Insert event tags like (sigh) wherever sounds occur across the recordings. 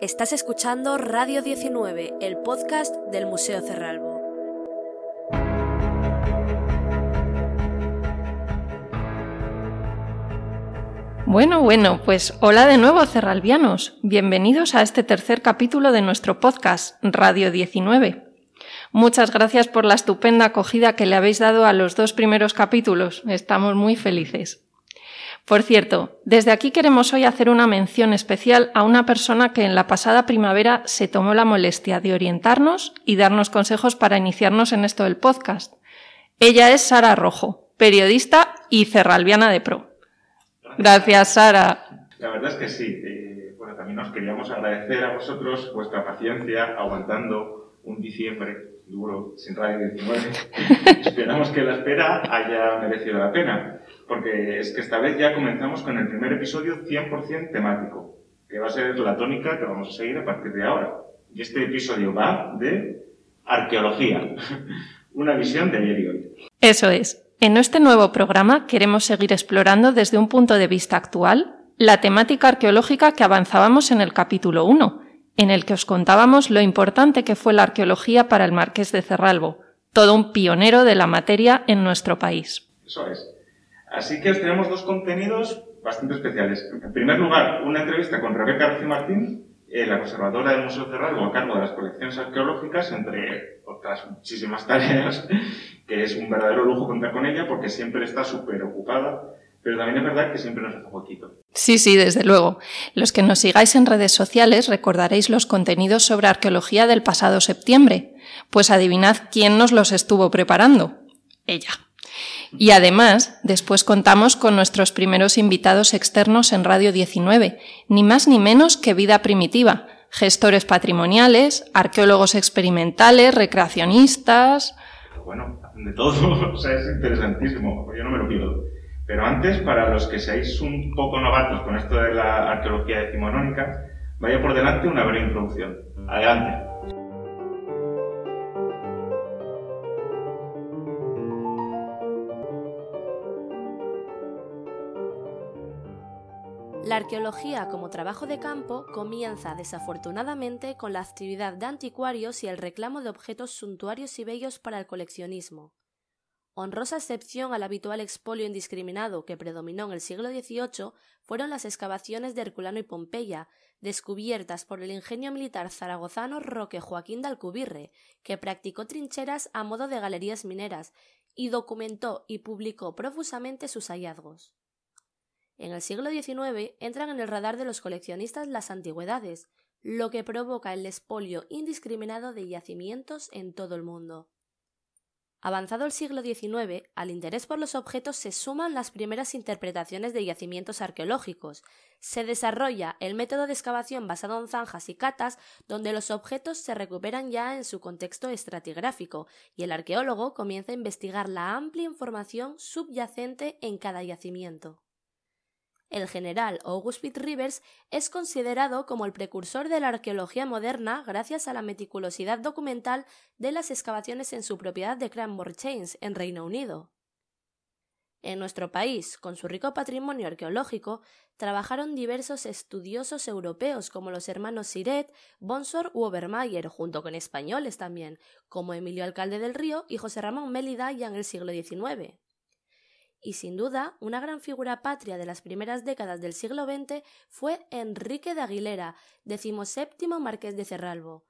Estás escuchando Radio 19, el podcast del Museo Cerralbo. Bueno, bueno, pues hola de nuevo, cerralbianos. Bienvenidos a este tercer capítulo de nuestro podcast, Radio 19. Muchas gracias por la estupenda acogida que le habéis dado a los dos primeros capítulos. Estamos muy felices. Por cierto, desde aquí queremos hoy hacer una mención especial a una persona que en la pasada primavera se tomó la molestia de orientarnos y darnos consejos para iniciarnos en esto del podcast. Ella es Sara Rojo, periodista y cerralbiana de pro. Gracias, Sara. La verdad es que sí. Eh, bueno, también nos queríamos agradecer a vosotros vuestra paciencia aguantando un diciembre duro sin Radio 19. (laughs) Esperamos que la espera haya merecido la pena porque es que esta vez ya comenzamos con el primer episodio 100% temático, que va a ser la tónica que vamos a seguir a partir de ahora. Y este episodio va de arqueología, (laughs) una visión de ayer y hoy. Eso es. En este nuevo programa queremos seguir explorando desde un punto de vista actual la temática arqueológica que avanzábamos en el capítulo 1, en el que os contábamos lo importante que fue la arqueología para el marqués de Cerralbo, todo un pionero de la materia en nuestro país. Eso es. Así que os tenemos dos contenidos bastante especiales. En primer lugar, una entrevista con Rebeca García Martín, eh, la conservadora del Museo Cerrado a cargo de las colecciones arqueológicas, entre otras muchísimas tareas, que es un verdadero lujo contar con ella porque siempre está súper ocupada pero también es verdad que siempre nos hace poquito. Sí, sí, desde luego. Los que nos sigáis en redes sociales recordaréis los contenidos sobre arqueología del pasado septiembre. Pues adivinad quién nos los estuvo preparando. Ella. Y además, después contamos con nuestros primeros invitados externos en Radio 19, ni más ni menos que Vida Primitiva, gestores patrimoniales, arqueólogos experimentales, recreacionistas. Bueno, de todo, (laughs) o sea, es interesantísimo, yo no me lo pido. Pero antes, para los que seáis un poco novatos con esto de la arqueología decimonónica, vaya por delante una breve introducción. Adelante. La arqueología como trabajo de campo comienza desafortunadamente con la actividad de anticuarios y el reclamo de objetos suntuarios y bellos para el coleccionismo. Honrosa excepción al habitual expolio indiscriminado que predominó en el siglo XVIII fueron las excavaciones de Herculano y Pompeya, descubiertas por el ingenio militar zaragozano Roque Joaquín de Alcubirre, que practicó trincheras a modo de galerías mineras y documentó y publicó profusamente sus hallazgos. En el siglo XIX entran en el radar de los coleccionistas las antigüedades, lo que provoca el expolio indiscriminado de yacimientos en todo el mundo. Avanzado el siglo XIX, al interés por los objetos se suman las primeras interpretaciones de yacimientos arqueológicos. Se desarrolla el método de excavación basado en zanjas y catas, donde los objetos se recuperan ya en su contexto estratigráfico, y el arqueólogo comienza a investigar la amplia información subyacente en cada yacimiento. El general August Pitt Rivers es considerado como el precursor de la arqueología moderna gracias a la meticulosidad documental de las excavaciones en su propiedad de Cranmore Chains, en Reino Unido. En nuestro país, con su rico patrimonio arqueológico, trabajaron diversos estudiosos europeos como los hermanos Siret, Bonsor u Obermayer, junto con españoles también, como Emilio Alcalde del Río y José Ramón Mélida ya en el siglo XIX y sin duda una gran figura patria de las primeras décadas del siglo XX fue Enrique de Aguilera, decimoséptimo marqués de Cerralbo.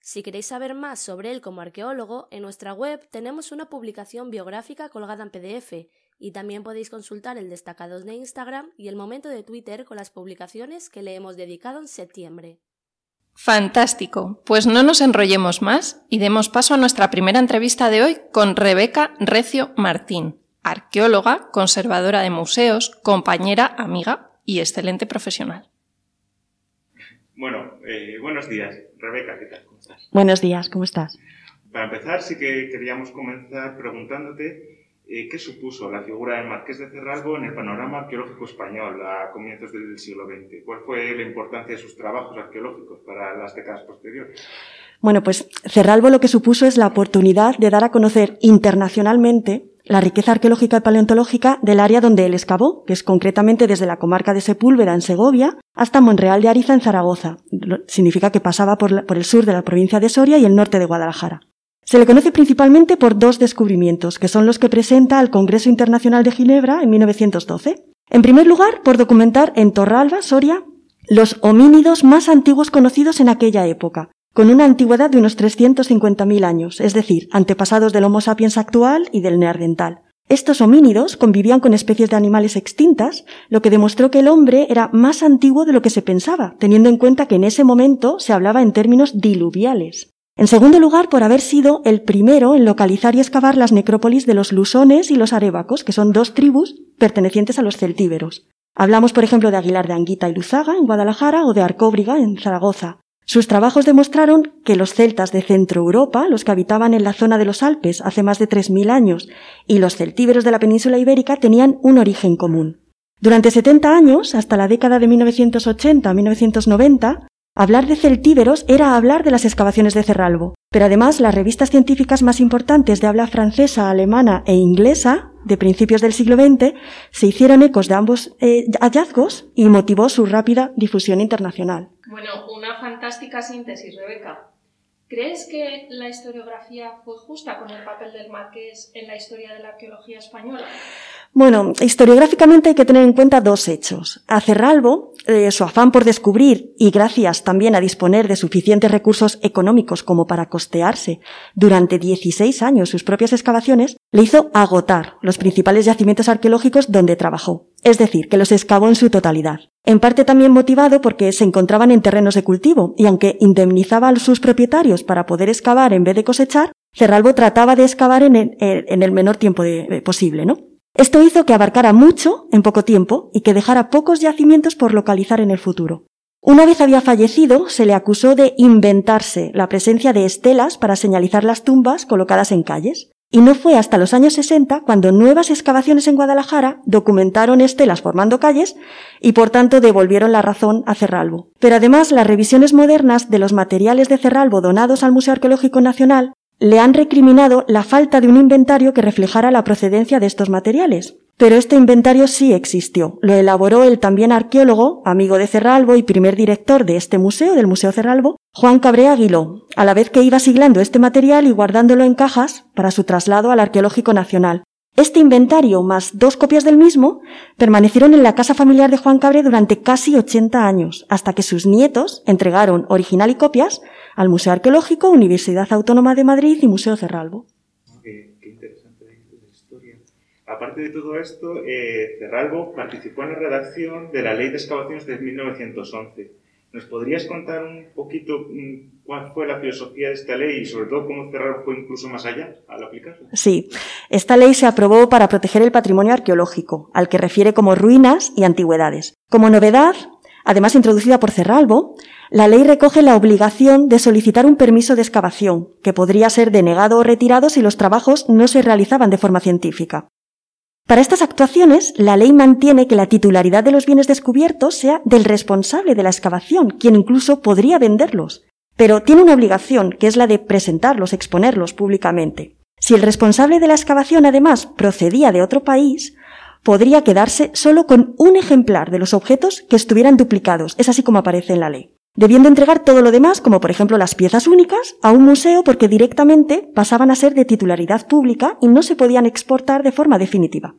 Si queréis saber más sobre él como arqueólogo, en nuestra web tenemos una publicación biográfica colgada en PDF y también podéis consultar el destacados de Instagram y el momento de Twitter con las publicaciones que le hemos dedicado en septiembre. Fantástico. Pues no nos enrollemos más y demos paso a nuestra primera entrevista de hoy con Rebeca Recio Martín arqueóloga, conservadora de museos, compañera, amiga y excelente profesional. Bueno, eh, buenos días. Rebeca, ¿qué tal? ¿Cómo estás? Buenos días, ¿cómo estás? Para empezar, sí que queríamos comenzar preguntándote eh, qué supuso la figura del Marqués de Cerralbo en el panorama arqueológico español a comienzos del siglo XX. ¿Cuál fue la importancia de sus trabajos arqueológicos para las décadas posteriores? Bueno, pues Cerralbo lo que supuso es la oportunidad de dar a conocer internacionalmente la riqueza arqueológica y paleontológica del área donde él excavó, que es concretamente desde la comarca de Sepúlveda en Segovia hasta Monreal de Ariza en Zaragoza. Significa que pasaba por, el sur de la provincia de Soria y el norte de Guadalajara. Se le conoce principalmente por dos descubrimientos, que son los que presenta al Congreso Internacional de Ginebra en 1912. En primer lugar, por documentar en Torralba, Soria, los homínidos más antiguos conocidos en aquella época, con una antigüedad de unos 350.000 años, es decir, antepasados del Homo sapiens actual y del neandertal. Estos homínidos convivían con especies de animales extintas, lo que demostró que el hombre era más antiguo de lo que se pensaba, teniendo en cuenta que en ese momento se hablaba en términos diluviales. En segundo lugar, por haber sido el primero en localizar y excavar las necrópolis de los lusones y los arébacos, que son dos tribus pertenecientes a los celtíberos. Hablamos, por ejemplo, de Aguilar de Anguita y Luzaga, en Guadalajara, o de Arcóbriga, en Zaragoza. Sus trabajos demostraron que los celtas de Centro Europa, los que habitaban en la zona de los Alpes hace más de 3.000 años, y los celtíberos de la península ibérica tenían un origen común. Durante 70 años, hasta la década de 1980-1990, Hablar de celtíberos era hablar de las excavaciones de Cerralbo, pero además las revistas científicas más importantes de habla francesa, alemana e inglesa de principios del siglo XX se hicieron ecos de ambos eh, hallazgos y motivó su rápida difusión internacional. Bueno, una fantástica síntesis, Rebeca. ¿Crees que la historiografía fue justa con el papel del marqués en la historia de la arqueología española? Bueno, historiográficamente hay que tener en cuenta dos hechos. A Cerralbo, eh, su afán por descubrir y gracias también a disponer de suficientes recursos económicos como para costearse durante 16 años sus propias excavaciones, le hizo agotar los principales yacimientos arqueológicos donde trabajó. Es decir, que los excavó en su totalidad. En parte también motivado porque se encontraban en terrenos de cultivo y aunque indemnizaba a sus propietarios para poder excavar en vez de cosechar, Cerralbo trataba de excavar en el, menor tiempo posible, ¿no? Esto hizo que abarcara mucho en poco tiempo y que dejara pocos yacimientos por localizar en el futuro. Una vez había fallecido, se le acusó de inventarse la presencia de estelas para señalizar las tumbas colocadas en calles. Y no fue hasta los años 60 cuando nuevas excavaciones en Guadalajara documentaron estelas formando calles y por tanto devolvieron la razón a Cerralbo. Pero además las revisiones modernas de los materiales de Cerralbo donados al Museo Arqueológico Nacional le han recriminado la falta de un inventario que reflejara la procedencia de estos materiales. Pero este inventario sí existió. Lo elaboró el también arqueólogo, amigo de Cerralbo y primer director de este museo, del Museo Cerralbo, Juan Cabré Aguiló, a la vez que iba siglando este material y guardándolo en cajas para su traslado al Arqueológico Nacional. Este inventario, más dos copias del mismo, permanecieron en la casa familiar de Juan Cabré durante casi 80 años, hasta que sus nietos entregaron original y copias al Museo Arqueológico, Universidad Autónoma de Madrid y Museo Cerralbo. Qué, interesante la historia. Aparte de todo esto, eh, Cerralbo participó en la redacción de la Ley de Excavaciones de 1911. ¿Nos podrías contar un poquito mm, cuál fue la filosofía de esta ley y sobre todo cómo Cerralbo fue incluso más allá al aplicarla? Sí, esta ley se aprobó para proteger el patrimonio arqueológico, al que refiere como ruinas y antigüedades. Como novedad, además introducida por Cerralbo, la ley recoge la obligación de solicitar un permiso de excavación, que podría ser denegado o retirado si los trabajos no se realizaban de forma científica. Para estas actuaciones, la ley mantiene que la titularidad de los bienes descubiertos sea del responsable de la excavación, quien incluso podría venderlos. Pero tiene una obligación, que es la de presentarlos, exponerlos públicamente. Si el responsable de la excavación además procedía de otro país, podría quedarse solo con un ejemplar de los objetos que estuvieran duplicados. Es así como aparece en la ley debiendo entregar todo lo demás, como por ejemplo las piezas únicas, a un museo porque directamente pasaban a ser de titularidad pública y no se podían exportar de forma definitiva.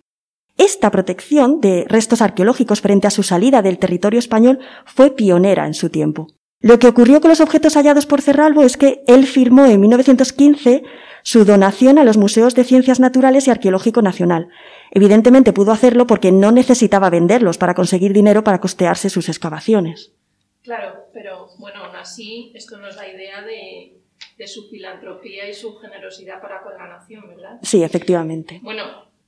Esta protección de restos arqueológicos frente a su salida del territorio español fue pionera en su tiempo. Lo que ocurrió con los objetos hallados por Cerralbo es que él firmó en 1915 su donación a los Museos de Ciencias Naturales y Arqueológico Nacional. Evidentemente pudo hacerlo porque no necesitaba venderlos para conseguir dinero para costearse sus excavaciones. Claro, pero bueno, aún así, esto nos da idea de, de su filantropía y su generosidad para con la nación, ¿verdad? Sí, efectivamente. Bueno,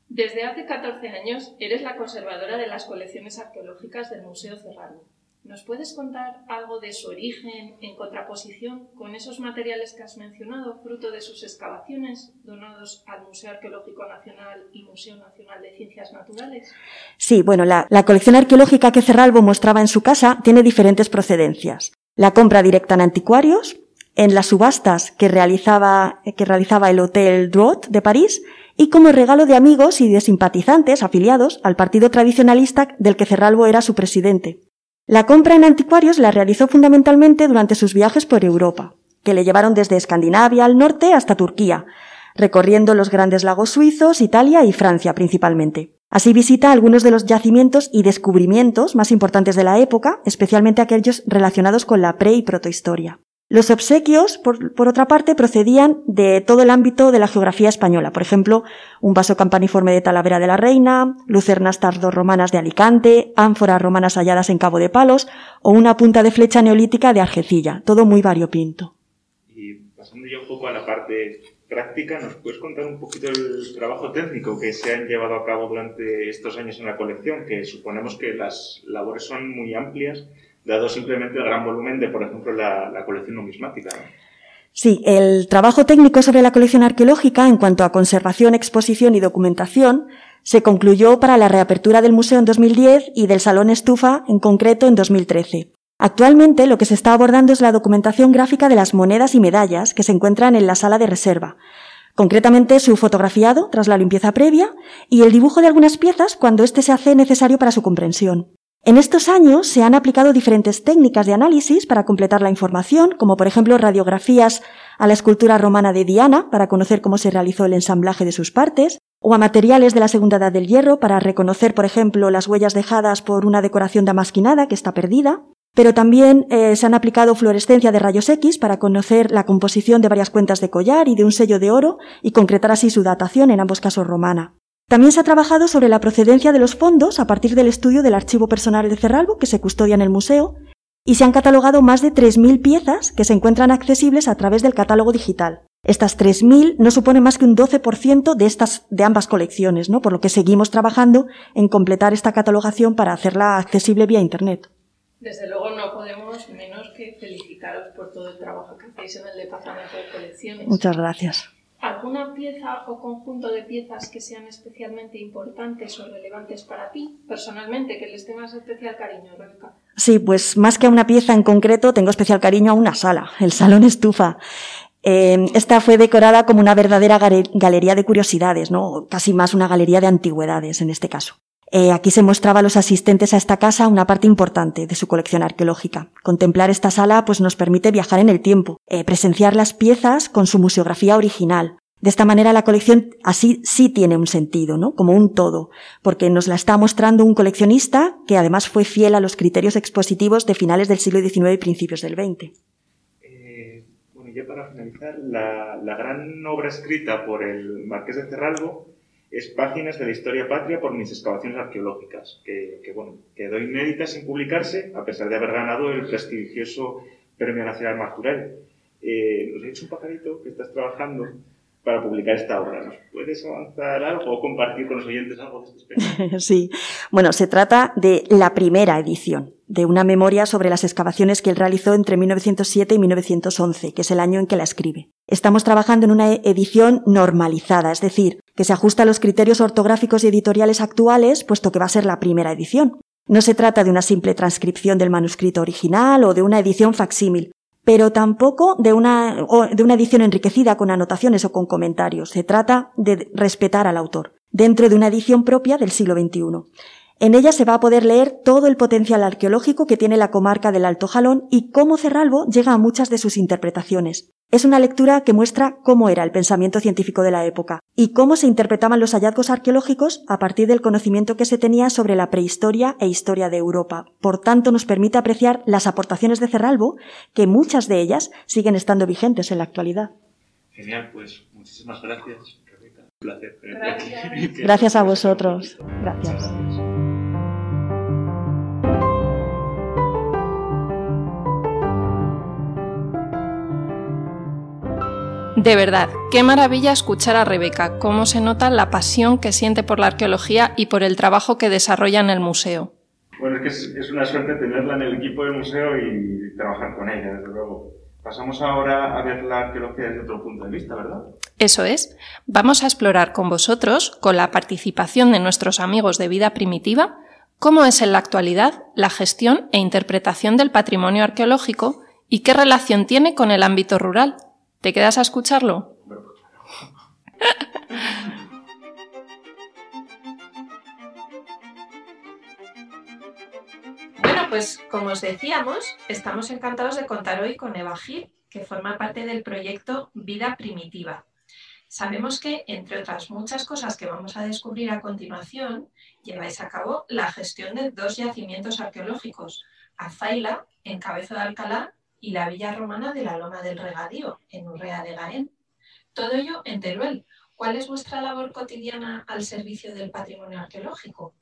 desde hace 14 años eres la conservadora de las colecciones arqueológicas del Museo Cerrado. ¿Nos puedes contar algo de su origen en contraposición con esos materiales que has mencionado, fruto de sus excavaciones donados al Museo Arqueológico Nacional y Museo Nacional de Ciencias Naturales? Sí, bueno, la, colección arqueológica que Cerralbo mostraba en su casa tiene diferentes procedencias. La compra directa en anticuarios, en las subastas que realizaba, que realizaba el Hotel Drouot de París y como regalo de amigos y de simpatizantes afiliados al partido tradicionalista del que Cerralbo era su presidente. La compra en anticuarios la realizó fundamentalmente durante sus viajes por Europa, que le llevaron desde Escandinavia al norte hasta Turquía, recorriendo los grandes lagos suizos, Italia y Francia principalmente. Así visita algunos de los yacimientos y descubrimientos más importantes de la época, especialmente aquellos relacionados con la pre y protohistoria. Los obsequios, por, otra parte, procedían de todo el ámbito de la geografía española. Por ejemplo, un vaso campaniforme de Talavera de la Reina, lucernas romanas de Alicante, ánforas romanas halladas en Cabo de Palos o una punta de flecha neolítica de Argecilla. Todo muy variopinto. Y pasando ya un poco a la parte práctica, ¿nos puedes contar un poquito el trabajo técnico que se han llevado a cabo durante estos años en la colección? Que suponemos que las labores son muy amplias dado simplemente el gran volumen de, por ejemplo, la, colección numismática. Sí, el trabajo técnico sobre la colección arqueológica en cuanto a conservación, exposición y documentación se concluyó para la reapertura del museo en 2010 y del Salón Estufa en concreto en 2013. Actualmente lo que se está abordando es la documentación gráfica de las monedas y medallas que se encuentran en la sala de reserva, concretamente su fotografiado tras la limpieza previa y el dibujo de algunas piezas cuando éste se hace necesario para su comprensión. En estos años se han aplicado diferentes técnicas de análisis para completar la información, como por ejemplo radiografías a la escultura romana de Diana para conocer cómo se realizó el ensamblaje de sus partes, o a materiales de la Segunda Edad del Hierro para reconocer, por ejemplo, las huellas dejadas por una decoración damasquinada que está perdida, pero también eh, se han aplicado fluorescencia de rayos X para conocer la composición de varias cuentas de collar y de un sello de oro y concretar así su datación, en ambos casos romana. También se ha trabajado sobre la procedencia de los fondos a partir del estudio del archivo personal de Cerralbo que se custodia en el museo y se han catalogado más de 3.000 piezas que se encuentran accesibles a través del catálogo digital. Estas 3.000 no suponen más que un 12% de, estas, de ambas colecciones, ¿no? por lo que seguimos trabajando en completar esta catalogación para hacerla accesible vía Internet. Desde luego no podemos menos que felicitaros por todo el trabajo que hacéis en el Departamento de Colecciones. Muchas gracias. ¿Alguna pieza o conjunto de piezas que sean especialmente importantes o relevantes para ti, personalmente, que les tengas especial cariño, Rebeca? Sí, pues más que a una pieza en concreto, tengo especial cariño a una sala, el Salón Estufa. Eh, esta fue decorada como una verdadera galería de curiosidades, ¿no? Casi más una galería de antigüedades en este caso. Eh, aquí se mostraba a los asistentes a esta casa una parte importante de su colección arqueológica. Contemplar esta sala pues nos permite viajar en el tiempo, eh, presenciar las piezas con su museografía original. De esta manera la colección así sí tiene un sentido, ¿no? Como un todo, porque nos la está mostrando un coleccionista que además fue fiel a los criterios expositivos de finales del siglo XIX y principios del XX. Eh, bueno, ya para finalizar, la, gran obra escrita por el Marqués de Cerralbo es Páginas de la Historia Patria por mis excavaciones arqueológicas, que, que, bueno, quedó inédita sin publicarse, a pesar de haber ganado el prestigioso Premio Nacional Marturell. Eh, nos ha dicho un pajarito que estás trabajando para publicar esta obra. ¿Nos puedes avanzar algo o compartir con los oyentes algo de este (laughs) Sí, bueno, se trata de la primera edición de una memoria sobre las excavaciones que él realizó entre 1907 y 1911, que es el año en que la escribe. Estamos trabajando en una edición normalizada, es decir, que se ajusta a los criterios ortográficos y editoriales actuales, puesto que va a ser la primera edición. No se trata de una simple transcripción del manuscrito original o de una edición facsímil, pero tampoco de una, de una edición enriquecida con anotaciones o con comentarios. Se trata de respetar al autor, dentro de una edición propia del siglo XXI. En ella se va a poder leer todo el potencial arqueológico que tiene la comarca del Alto Jalón y cómo Cerralbo llega a muchas de sus interpretaciones. Es una lectura que muestra cómo era el pensamiento científico de la época y cómo se interpretaban los hallazgos arqueológicos a partir del conocimiento que se tenía sobre la prehistoria e historia de Europa. Por tanto, nos permite apreciar las aportaciones de Cerralbo, que muchas de ellas siguen estando vigentes en la actualidad. Genial, pues muchísimas gracias. Un placer. Gracias. (laughs) Gracias a vosotros. Gracias. De verdad, qué maravilla escuchar a Rebeca, cómo se nota la pasión que siente por la arqueología y por el trabajo que desarrolla en el museo. Bueno, es que es, una suerte tenerla en el equipo del museo y trabajar con ella, desde luego. Pasamos ahora a ver la arqueología desde otro punto de vista, ¿verdad? Eso es. Vamos a explorar con vosotros, con la participación de nuestros amigos de vida primitiva, cómo es en la actualidad la gestión e interpretación del patrimonio arqueológico y qué relación tiene con el ámbito rural. ¿Te quedas a escucharlo? (laughs) Bueno, pues como os decíamos, estamos encantados de contar hoy con Eva Gil, que forma parte del proyecto Vida Primitiva. Sabemos que, entre otras muchas cosas que vamos a descubrir a continuación, lleváis a cabo la gestión de dos yacimientos arqueológicos, Azaila, en Cabeza de Alcalá, y la villa romana de la Loma del Regadío, en Urrea de Gaén. Todo ello en Teruel. ¿Cuál es vuestra labor cotidiana al servicio del patrimonio arqueológico?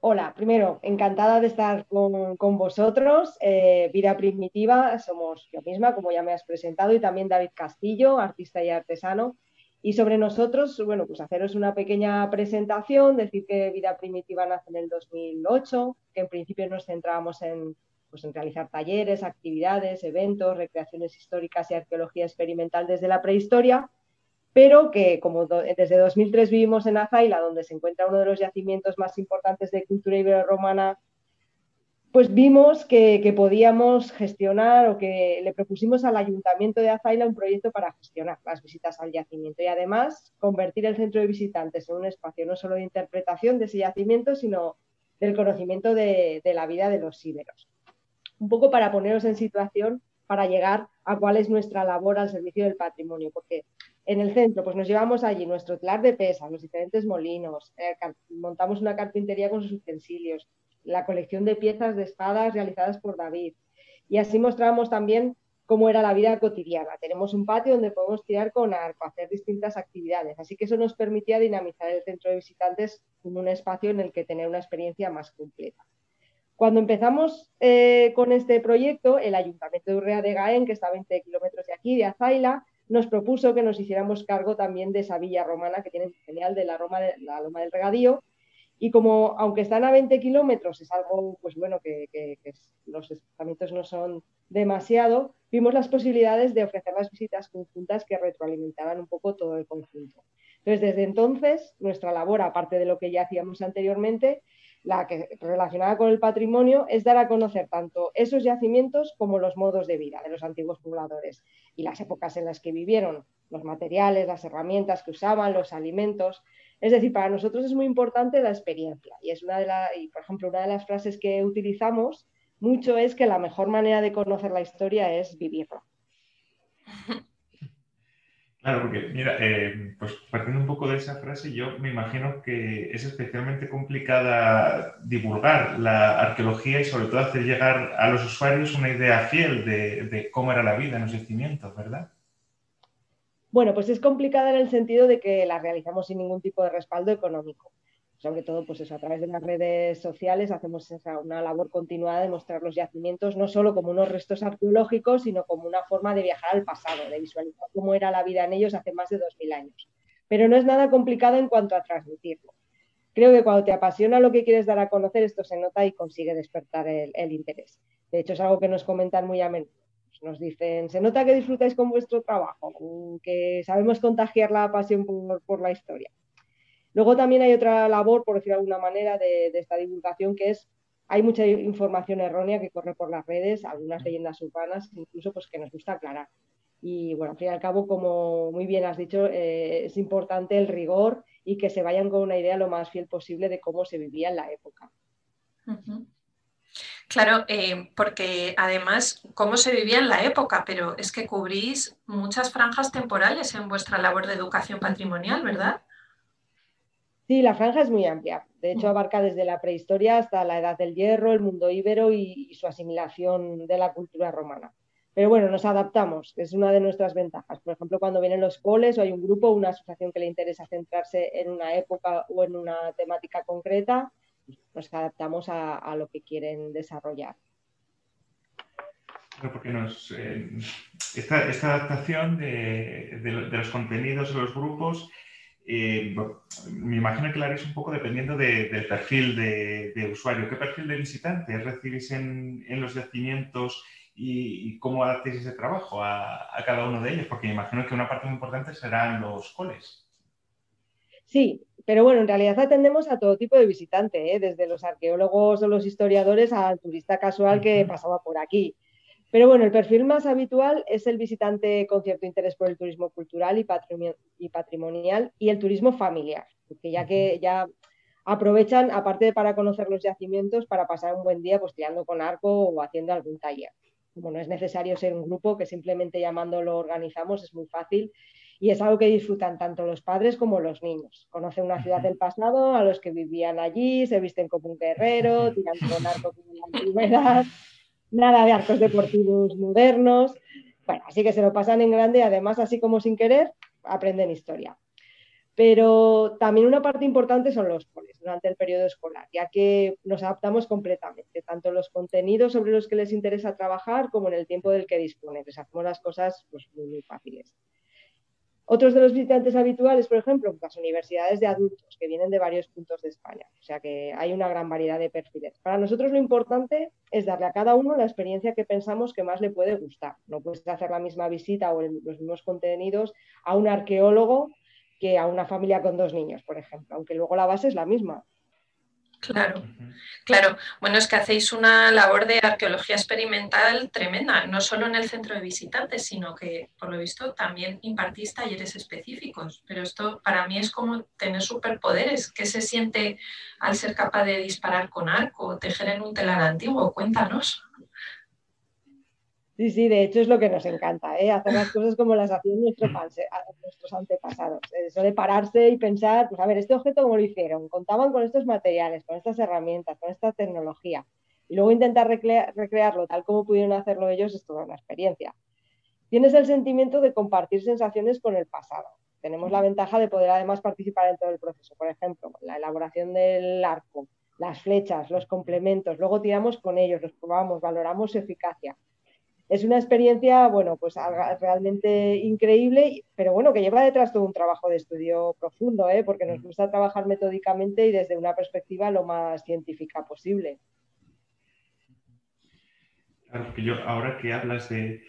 Hola, primero, encantada de estar con, vosotros. Eh, Vida Primitiva, somos yo misma, como ya me has presentado, y también David Castillo, artista y artesano. Y sobre nosotros, bueno, pues haceros una pequeña presentación, decir que Vida Primitiva nace en el 2008, que en principio nos centrábamos en, pues en realizar talleres, actividades, eventos, recreaciones históricas y arqueología experimental desde la prehistoria pero que como desde 2003 vivimos en Azaila, donde se encuentra uno de los yacimientos más importantes de cultura ibero-romana, pues vimos que, podíamos gestionar o que le propusimos al Ayuntamiento de Azaila un proyecto para gestionar las visitas al yacimiento y además convertir el centro de visitantes en un espacio no solo de interpretación de ese yacimiento, sino del conocimiento de, de la vida de los íberos. Un poco para poneros en situación para llegar a cuál es nuestra labor al servicio del patrimonio, porque en el centro, pues nos llevamos allí nuestro telar de pesa, los diferentes molinos, eh, montamos una carpintería con sus utensilios, la colección de piezas de espadas realizadas por David. Y así mostramos también cómo era la vida cotidiana. Tenemos un patio donde podemos tirar con arco, hacer distintas actividades. Así que eso nos permitía dinamizar el centro de visitantes como un espacio en el que tener una experiencia más completa. Cuando empezamos eh, con este proyecto, el Ayuntamiento de Urrea de Gaén, que está a 20 kilómetros de aquí, de Azaila, nos propuso que nos hiciéramos cargo también de esa villa romana que tiene genial de la, Roma de, la Loma del Regadío. Y como, aunque están a 20 kilómetros, es algo, pues bueno, que, los desplazamientos no son demasiado, vimos las posibilidades de ofrecer las visitas conjuntas que retroalimentaban un poco todo el conjunto. Entonces, desde entonces, nuestra labor, aparte de lo que ya hacíamos anteriormente, la que relacionada con el patrimonio, es dar a conocer tanto esos yacimientos como los modos de vida de los antiguos pobladores y las épocas en las que vivieron, los materiales, las herramientas que usaban, los alimentos. Es decir, para nosotros es muy importante la experiencia y es una de las, y por ejemplo, una de las frases que utilizamos mucho es que la mejor manera de conocer la historia es vivirla. (laughs) Claro, porque mira, eh, pues partiendo un poco de esa frase, yo me imagino que es especialmente complicada divulgar la arqueología y sobre todo hacer llegar a los usuarios una idea fiel de, cómo era la vida en los yacimientos, ¿verdad? Bueno, pues es complicada en el sentido de que la realizamos sin ningún tipo de respaldo económico sobre todo pues eso, a través de las redes sociales hacemos una labor continuada de mostrar los yacimientos no solo como unos restos arqueológicos, sino como una forma de viajar al pasado, de visualizar cómo era la vida en ellos hace más de 2.000 años. Pero no es nada complicado en cuanto a transmitirlo. Creo que cuando te apasiona lo que quieres dar a conocer, esto se nota y consigue despertar el, interés. De hecho, es algo que nos comentan muy a menudo. Nos dicen, se nota que disfrutáis con vuestro trabajo, que sabemos contagiar la pasión por la historia. Luego también hay otra labor, por decirlo de alguna manera, de, esta divulgación, que es, hay mucha información errónea que corre por las redes, algunas leyendas urbanas, incluso pues que nos gusta aclarar. Y bueno, al fin y al cabo, como muy bien has dicho, eh, es importante el rigor y que se vayan con una idea lo más fiel posible de cómo se vivía en la época. Claro, eh, porque además, cómo se vivía en la época, pero es que cubrís muchas franjas temporales en vuestra labor de educación patrimonial, ¿verdad? Sí, la franja es muy amplia. De hecho, mm. abarca desde la prehistoria hasta la edad del hierro, el mundo íbero y, su asimilación de la cultura romana. Pero bueno, nos adaptamos, es una de nuestras ventajas. Por ejemplo, cuando vienen los coles o hay un grupo, una asociación que le interesa centrarse en una época o en una temática concreta, nos adaptamos a, lo que quieren desarrollar. eh, esta, adaptación de, de, los contenidos de los grupos eh, me imagino que lo haréis un poco dependiendo del perfil de, usuario. ¿Qué perfil de visitantes recibís en, los yacimientos y, cómo adaptéis ese trabajo a, cada uno de ellos? Porque me imagino que una parte muy importante serán los coles. Sí, pero bueno, en realidad atendemos a todo tipo de visitante, ¿eh? desde los arqueólogos o los historiadores al turista casual que pasaba por aquí. Pero bueno, el perfil más habitual es el visitante con cierto interés por el turismo cultural y, patrimonial y el turismo familiar, porque ya que ya aprovechan, aparte de para conocer los yacimientos, para pasar un buen día pues tirando con arco o haciendo algún taller. Como no es necesario ser un grupo, que simplemente llamando lo organizamos, es muy fácil y es algo que disfrutan tanto los padres como los niños. Conocen una ciudad del pasado, a los que vivían allí, se visten como un guerrero, tiran con arco como en la antigüedad, nada de arcos deportivos modernos. Bueno, así que se lo pasan en grande y además, así como sin querer, aprenden historia. Pero también una parte importante son los coles durante el periodo escolar, ya que nos adaptamos completamente, tanto los contenidos sobre los que les interesa trabajar como en el tiempo del que disponen. Les hacemos las cosas pues, muy, muy fáciles. Otros de los visitantes habituales, por ejemplo, las universidades de adultos que vienen de varios puntos de España. O sea que hay una gran variedad de perfiles. Para nosotros lo importante es darle a cada uno la experiencia que pensamos que más le puede gustar. No puedes hacer la misma visita o los mismos contenidos a un arqueólogo que a una familia con dos niños, por ejemplo, aunque luego la base es la misma. Claro, claro. Bueno, es que hacéis una labor de arqueología experimental tremenda, no solo en el centro de visitantes, sino que, por lo visto, también impartís talleres específicos. Pero esto para mí es como tener superpoderes. ¿Qué se siente al ser capaz de disparar con arco, tejer en un telar antiguo? Cuéntanos. Sí, sí, de hecho es lo que nos encanta, ¿eh? hacer las cosas como las hacían nuestros antepasados. Eso de pararse y pensar, pues a ver, este objeto cómo lo hicieron, contaban con estos materiales, con estas herramientas, con esta tecnología. Y luego intentar recrearlo tal como pudieron hacerlo ellos es toda una experiencia. Tienes el sentimiento de compartir sensaciones con el pasado. Tenemos la ventaja de poder además participar en todo el proceso. Por ejemplo, la elaboración del arco, las flechas, los complementos. Luego tiramos con ellos, los probamos, valoramos su eficacia es una experiencia, bueno, pues realmente increíble, pero bueno, que lleva detrás todo un trabajo de estudio profundo, ¿eh? porque nos mm. gusta trabajar metódicamente y desde una perspectiva lo más científica posible. Claro, que yo ahora que hablas de,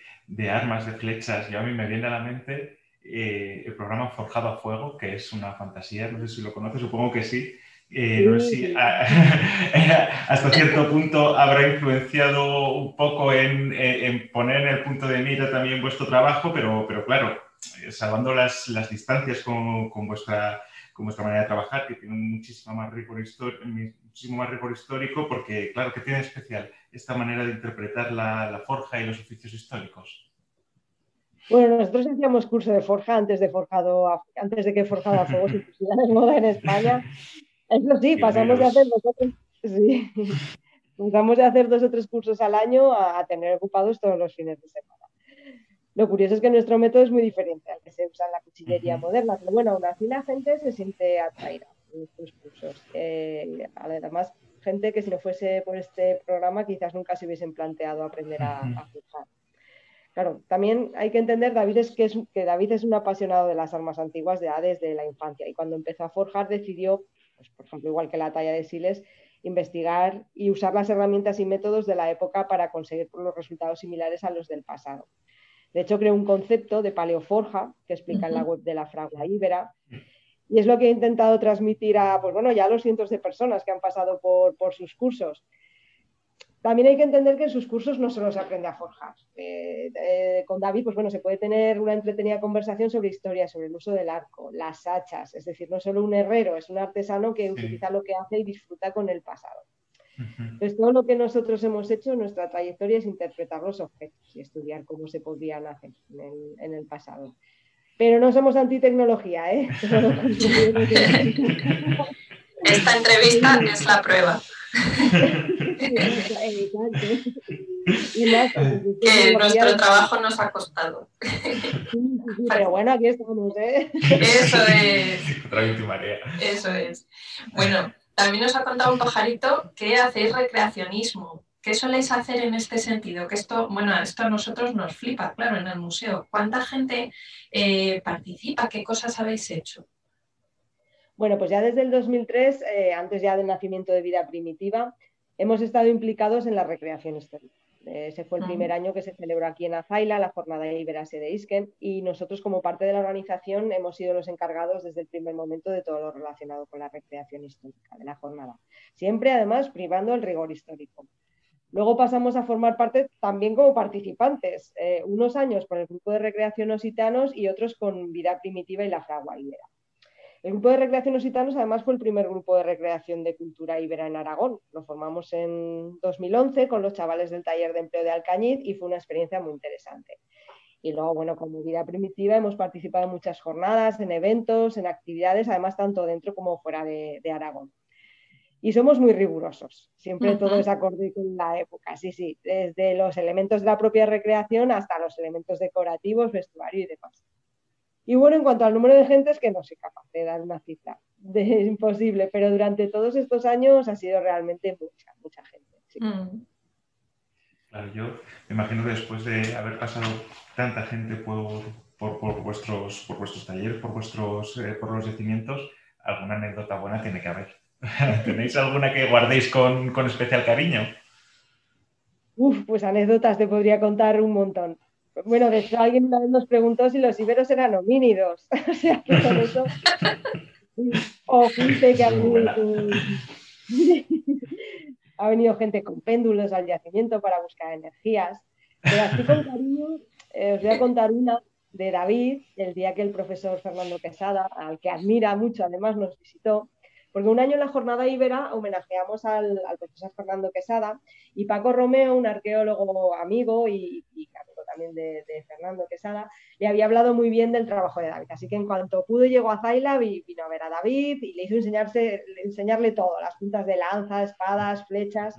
armas, de flechas, yo a mí me viene a la mente eh, el programa Forjado a Fuego, que es una fantasía, no sé si lo conoces, supongo que sí, eh, no sé si (laughs) hasta cierto punto habrá influenciado un poco en, poner en el punto de mira también vuestro trabajo, pero, pero claro, eh, salvando las, las distancias con, con, vuestra, con vuestra manera de trabajar, que tiene muchísimo más, rigor muchísimo más rigor histórico, porque claro, que tiene especial esta manera de interpretar la, la forja y los oficios históricos. Bueno, nosotros hacíamos curso de forja antes de forjado antes de que forjado a fuego se (laughs) pusiera de moda en España eso sí, pasamos de hacer dos o tres, (laughs) de hacer dos o tres cursos al año a, tener ocupados todos los fines de semana. Lo curioso es que nuestro método es muy diferente al que se usa en la cuchillería moderna, pero bueno, aún así la gente se siente atraída en estos cursos. Eh, además, gente que si no fuese por este programa quizás nunca se hubiesen planteado aprender a, a Claro, también hay que entender David es que, es que David es un apasionado de las armas antiguas de desde la infancia y cuando empezó a forjar decidió pues, por ejemplo, igual que la talla de Siles, investigar y usar las herramientas y métodos de la época para conseguir los resultados similares a los del pasado. De hecho, creó un concepto de paleoforja que explica en la web de la Fragua Ibera y es lo que he intentado transmitir a, pues bueno, ya a los cientos de personas que han pasado por, por sus cursos. También hay que entender que en sus cursos no solo se aprende a forjar. Eh, eh, con David, pues bueno, se puede tener una entretenida conversación sobre historia, sobre el uso del arco, las hachas, es decir, no solo un herrero, es un artesano que utiliza lo que hace y disfruta con el pasado. Entonces, todo lo que nosotros hemos hecho en nuestra trayectoria es interpretar los objetos y estudiar cómo se podrían hacer en el, pasado. Pero no somos antitecnología, ¿eh? (laughs) (laughs) Esta entrevista es la prueba. (laughs) que nuestro trabajo nos ha costado. pero bueno, aquí estamos, ¿eh? Eso es. Eso es. Bueno, también nos ha contado un pajarito que hacéis recreacionismo. ¿Qué soléis hacer en este sentido? Que esto, bueno, esto a nosotros nos flipa, claro, en el museo. ¿Cuánta gente eh, participa? ¿Qué cosas habéis hecho? Bueno, pues ya desde el 2003, eh, antes ya del nacimiento de vida primitiva, hemos estado implicados en la recreación histórica. Ese fue el primer año que se celebró aquí en Azaila, la jornada Iberase de Isken, y nosotros como parte de la organización hemos sido los encargados desde el primer momento de todo lo relacionado con la recreación histórica de la jornada. Siempre, además, privando el rigor histórico. Luego pasamos a formar parte también como participantes, eh, unos años con el grupo de recreación ositanos y otros con Vida Primitiva y la Fragua Ibera. El grupo de recreación Ositanos además fue el primer grupo de recreación de cultura ibera en Aragón. Lo formamos en 2011 con los chavales del taller de empleo de Alcañiz y fue una experiencia muy interesante. Y luego, bueno, como vida primitiva hemos participado en muchas jornadas, en eventos, en actividades, además tanto dentro como fuera de, Aragón. Y somos muy rigurosos, siempre todo es acorde con la época, sí, sí, desde los elementos de la propia recreación hasta los elementos decorativos, vestuario y demás. Y bueno, en cuanto al número de gente, es que no soy capaz de dar una cifra, es (laughs) imposible, pero durante todos estos años ha sido realmente mucha, mucha gente. Mm. Claro, yo me imagino que después de haber pasado tanta gente por, por, vuestros, por vuestros talleres, por, vuestros, eh, por los yacimientos, alguna anécdota buena tiene que haber. (laughs) ¿Tenéis alguna que guardéis con, con especial cariño? Uf, pues anécdotas te podría contar un montón. Bueno, de hecho alguien una vez nos preguntó si los iberos eran homínidos. (laughs) o sea, que con eso... (laughs) o gente que ha venido, (laughs) ha venido gente con péndulos al yacimiento para buscar energías. Pero así con cariño, eh, os voy a contar una de David, el día que el profesor Fernando Quesada, al que admira mucho, además nos visitó, porque un año en la jornada Ibera homenajeamos al, profesor Fernando Quesada y Paco Romeo, un arqueólogo amigo y, amigo también de, Fernando Quesada, le había hablado muy bien del trabajo de David. Así que en cuanto pudo llegó a Zaila, y vino a ver a David y le hizo enseñarse, enseñarle todo, las puntas de lanza, espadas, flechas.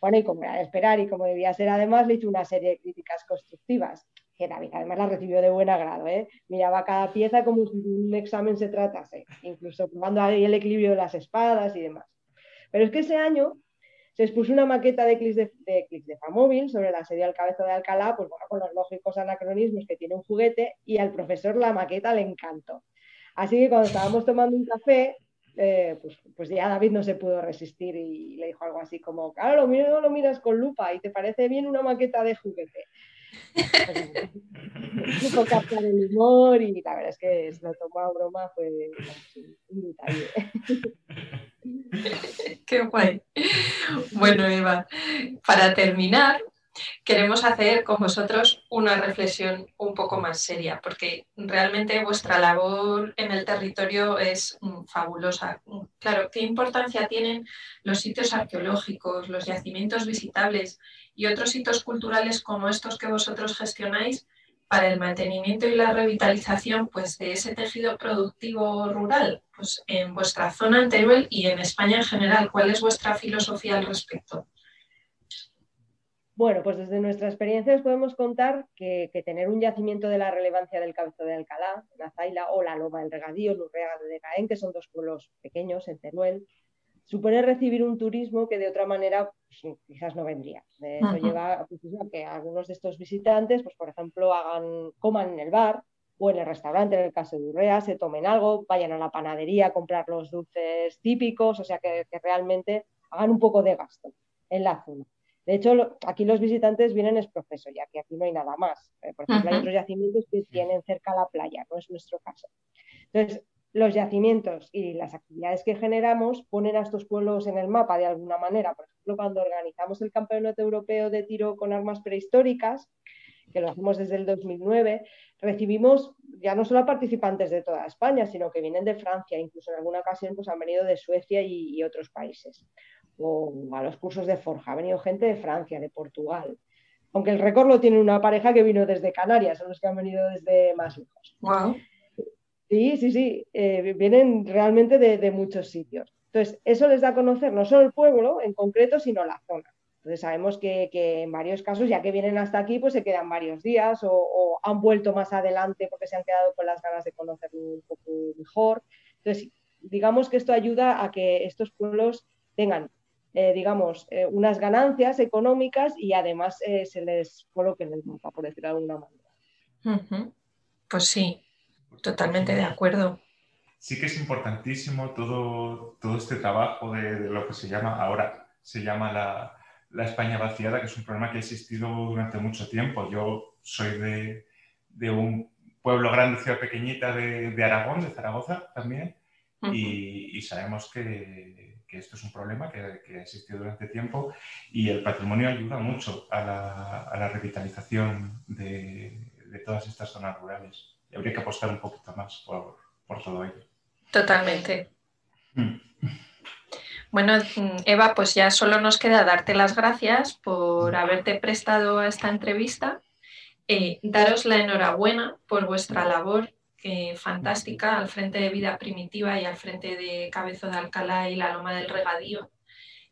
Bueno, y como era de esperar y como debía ser además, le hizo una serie de críticas constructivas que David además la recibió de buen agrado, ¿eh? miraba cada pieza como si un examen se tratase, incluso probando ahí el equilibrio de las espadas y demás. Pero es que ese año se expuso una maqueta de clics de, de, de Famóvil sobre la serie Cabezo de Alcalá, pues bueno, con los lógicos anacronismos que tiene un juguete, y al profesor la maqueta le encantó. Así que cuando estábamos tomando un café, eh, pues, pues, ya David no se pudo resistir y le dijo algo así como, claro, lo miras con lupa y te parece bien una maqueta de juguete. (laughs) Supo captar el humor y la verdad es que se lo tomó a broma, fue un. (laughs) Qué guay. Bueno, Eva, para terminar, queremos hacer con vosotros una reflexión un poco más seria, porque realmente vuestra labor en el territorio es mm, fabulosa. Claro, ¿qué importancia tienen los sitios arqueológicos, los yacimientos visitables y otros hitos culturales como estos que vosotros gestionáis para el mantenimiento y la revitalización pues, de ese tejido productivo rural pues, en vuestra zona en Teruel y en España en general? ¿Cuál es vuestra filosofía al respecto? Bueno, pues desde nuestra experiencia os podemos contar que, tener un yacimiento de la relevancia del Cabezo de Alcalá, en Azaila, o la Loma del Regadío, Lurrea de Caen, que son dos pueblos pequeños en Teruel, supone recibir un turismo que de otra manera pues, quizás no vendría. Eso lleva pues, a que algunos de estos visitantes, pues, por ejemplo, hagan, coman en el bar o en el restaurante, en el caso de Urrea, se tomen algo, vayan a la panadería a comprar los dulces típicos, o sea, que realmente hagan un poco de gasto en la zona. De hecho, aquí los visitantes vienen es proceso, ya que aquí no hay nada más. Eh, por ejemplo, hay otros yacimientos que tienen cerca la playa, no es nuestro caso. Entonces, los yacimientos y las actividades que generamos ponen a estos pueblos en el mapa de alguna manera. Por ejemplo, cuando organizamos el Campeonato Europeo de Tiro con Armas Prehistóricas, que lo hacemos desde el 2009, recibimos ya no solo a participantes de toda España, sino que vienen de Francia, incluso en alguna ocasión pues, han venido de Suecia y otros países o a los cursos de forja. Ha venido gente de Francia, de Portugal. Aunque el récord lo tiene una pareja que vino desde Canarias, son los que han venido desde más lejos. Wow. Sí, sí, sí. Eh, vienen realmente de, muchos sitios. Entonces, eso les da a conocer no solo el pueblo en concreto, sino la zona. Entonces, sabemos que, en varios casos, ya que vienen hasta aquí, pues se quedan varios días o, o, han vuelto más adelante porque se han quedado con las ganas de conocerlo un poco mejor. Entonces, digamos que esto ayuda a que estos pueblos tengan eh, digamos, eh, unas ganancias económicas y además eh, se les coloque en el mapa, por decirlo de alguna manera. Pues sí, totalmente de acuerdo. Sí que es importantísimo todo, todo este trabajo de, lo que se llama ahora, se llama la, la, España vaciada, que es un problema que ha existido durante mucho tiempo. Yo soy de, de un pueblo grande, ciudad pequeñita de, de Aragón, de Zaragoza también, y, y sabemos que que esto es un problema que, ha existido durante tiempo y el patrimonio ayuda mucho a la, revitalización de, todas estas zonas rurales. Y habría que apostar un poquito más por, todo ello. Totalmente. Bueno, Eva, pues ya solo nos queda darte las gracias por haberte prestado a esta entrevista, eh, daros la enhorabuena por vuestra labor fantástica al frente de Vida Primitiva y al frente de Cabezo de Alcalá y la Loma del Regadío.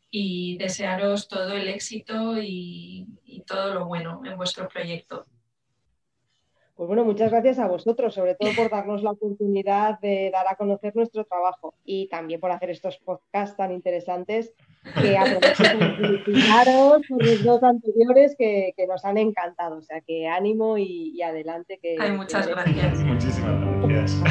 Y desearos todo el éxito y todo lo bueno en vuestro proyecto. Pues bueno, muchas gracias a vosotros, sobre todo por darnos la oportunidad de dar a conocer nuestro trabajo y también por hacer estos podcasts tan interesantes que aprovecho felicitaros por los dos anteriores que, nos han encantado. O sea que ánimo y, adelante. Que, Ay, muchas gracias. Muchísimas gracias.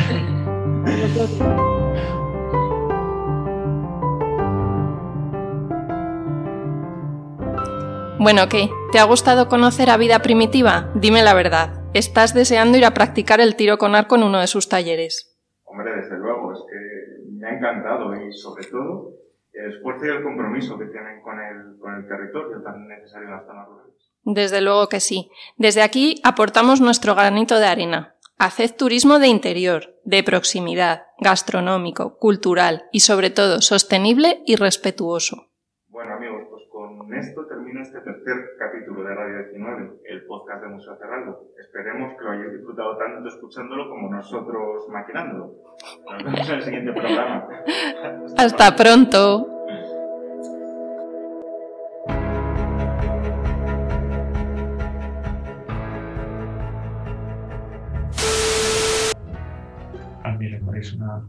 Bueno, ¿qué? ¿Te ha gustado conocer a Vida Primitiva? Dime la verdad estás deseando ir a practicar el tiro con arco en uno de sus talleres. Hombre, desde luego, es que me ha encantado y sobre todo el esfuerzo y el compromiso que tienen con el, con el territorio tan necesario en las zonas rurales. Desde luego que sí. Desde aquí aportamos nuestro granito de arena. Haced turismo de interior, de proximidad, gastronómico, cultural y sobre todo sostenible y respetuoso. Bueno amigos, pues con esto termino este tercer de Radio 19, el podcast de Museo Cerraldo. Esperemos que lo hayáis disfrutado tanto escuchándolo como nosotros maquinándolo. Nos vemos en el siguiente programa. Hasta, pronto. A mí le parece una...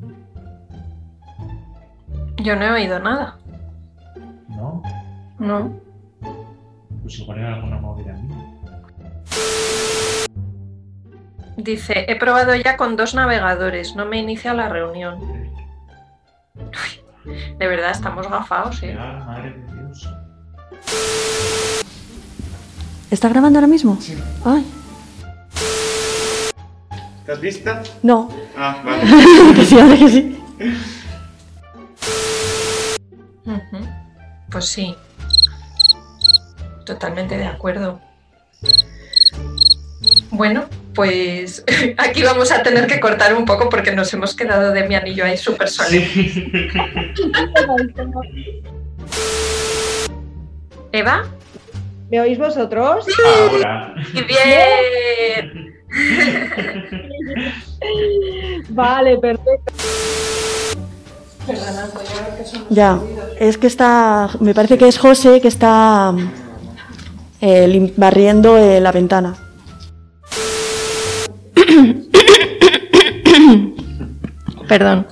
Yo no he oído nada. ¿No? No. Pues igual era alguna movida mía. Dice, he probado ya con dos navegadores, no me inicia la reunión. de verdad, estamos gafados, ¿eh? madre de Dios. ¿Está grabando ahora mismo? Sí. Ay. ¿Estás lista? No. Ah, vale. (laughs) que sí, que sí. Pues sí. Totalmente de acuerdo. Bueno, pues (laughs) aquí vamos a tener que cortar un poco porque nos hemos quedado de mi anillo ahí súper sólido. (laughs) ¿Eva? ¿Me oís vosotros? Ahora. bien! (laughs) vale, perfecto. Ya, es que está, me parece que es José que está eh, barriendo eh, la ventana. (coughs) Perdón.